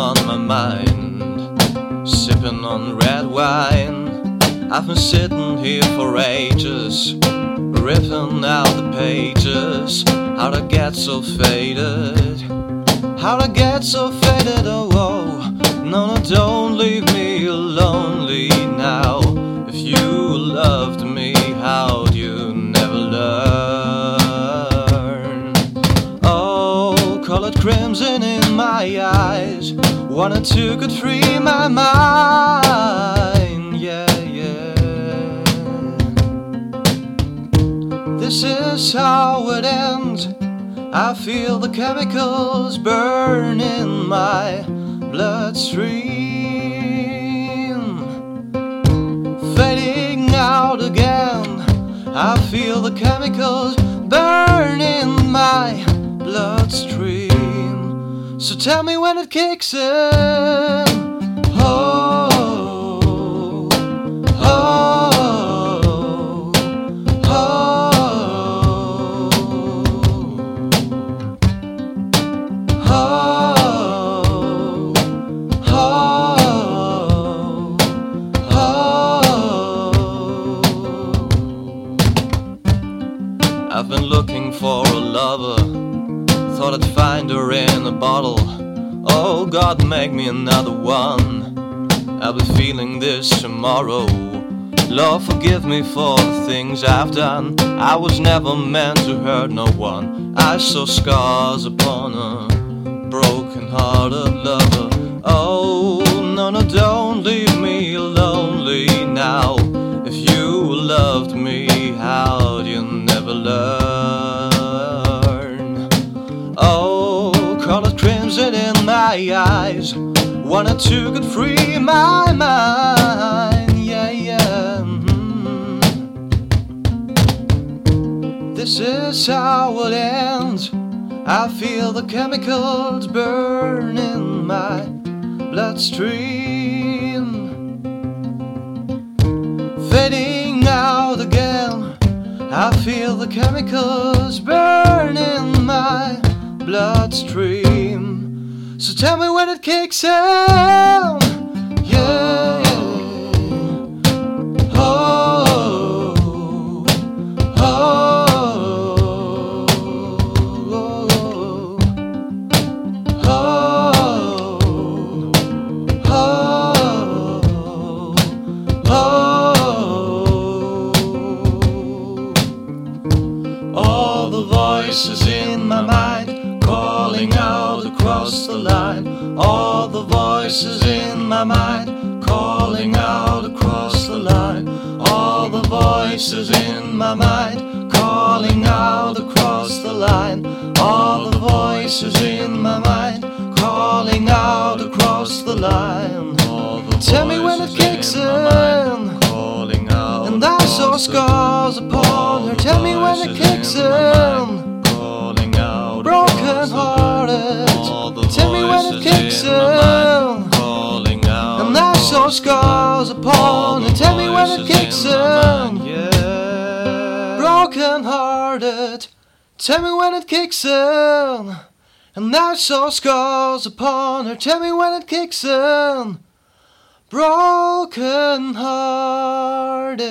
mind, sipping on red wine. I've been sitting here for ages, ripping out the pages. How'd I get so faded? How'd I get so faded? Oh, oh. no, no, don't leave me lonely colored crimson in my eyes, wanted to could free my mind. Yeah, yeah. This is how it ends. I feel the chemicals burn in my bloodstream. Fading out again. I feel the chemicals burn in my bloodstream. So tell me when it kicks in. Oh, oh, oh, oh, oh. oh. I've been looking for a lover. Thought I'd find her in a bottle. Oh, God, make me another one. I'll be feeling this tomorrow. Lord, forgive me for the things I've done. I was never meant to hurt no one. I saw scars upon a broken hearted lover. Oh, my eyes. Wanted to get free my mind. Yeah, yeah. mhm. This is how it ends. I feel the chemicals burn in my bloodstream. Fading out again. I feel the chemicals burn in my bloodstream. So tell me when it kicks in. Across the line. All the voices in my mind calling out across the line. All the voices in my mind calling out across the line. All the voices in my mind calling out across the line. Tell me when it kicks in. Calling out And I saw scars upon her. Tell me when it kicks in. Scars upon her. Tell me when it kicks in. Yeah. Broken hearted. Tell me when it kicks in. And I saw scars upon her. Tell me when it kicks in. Broken hearted.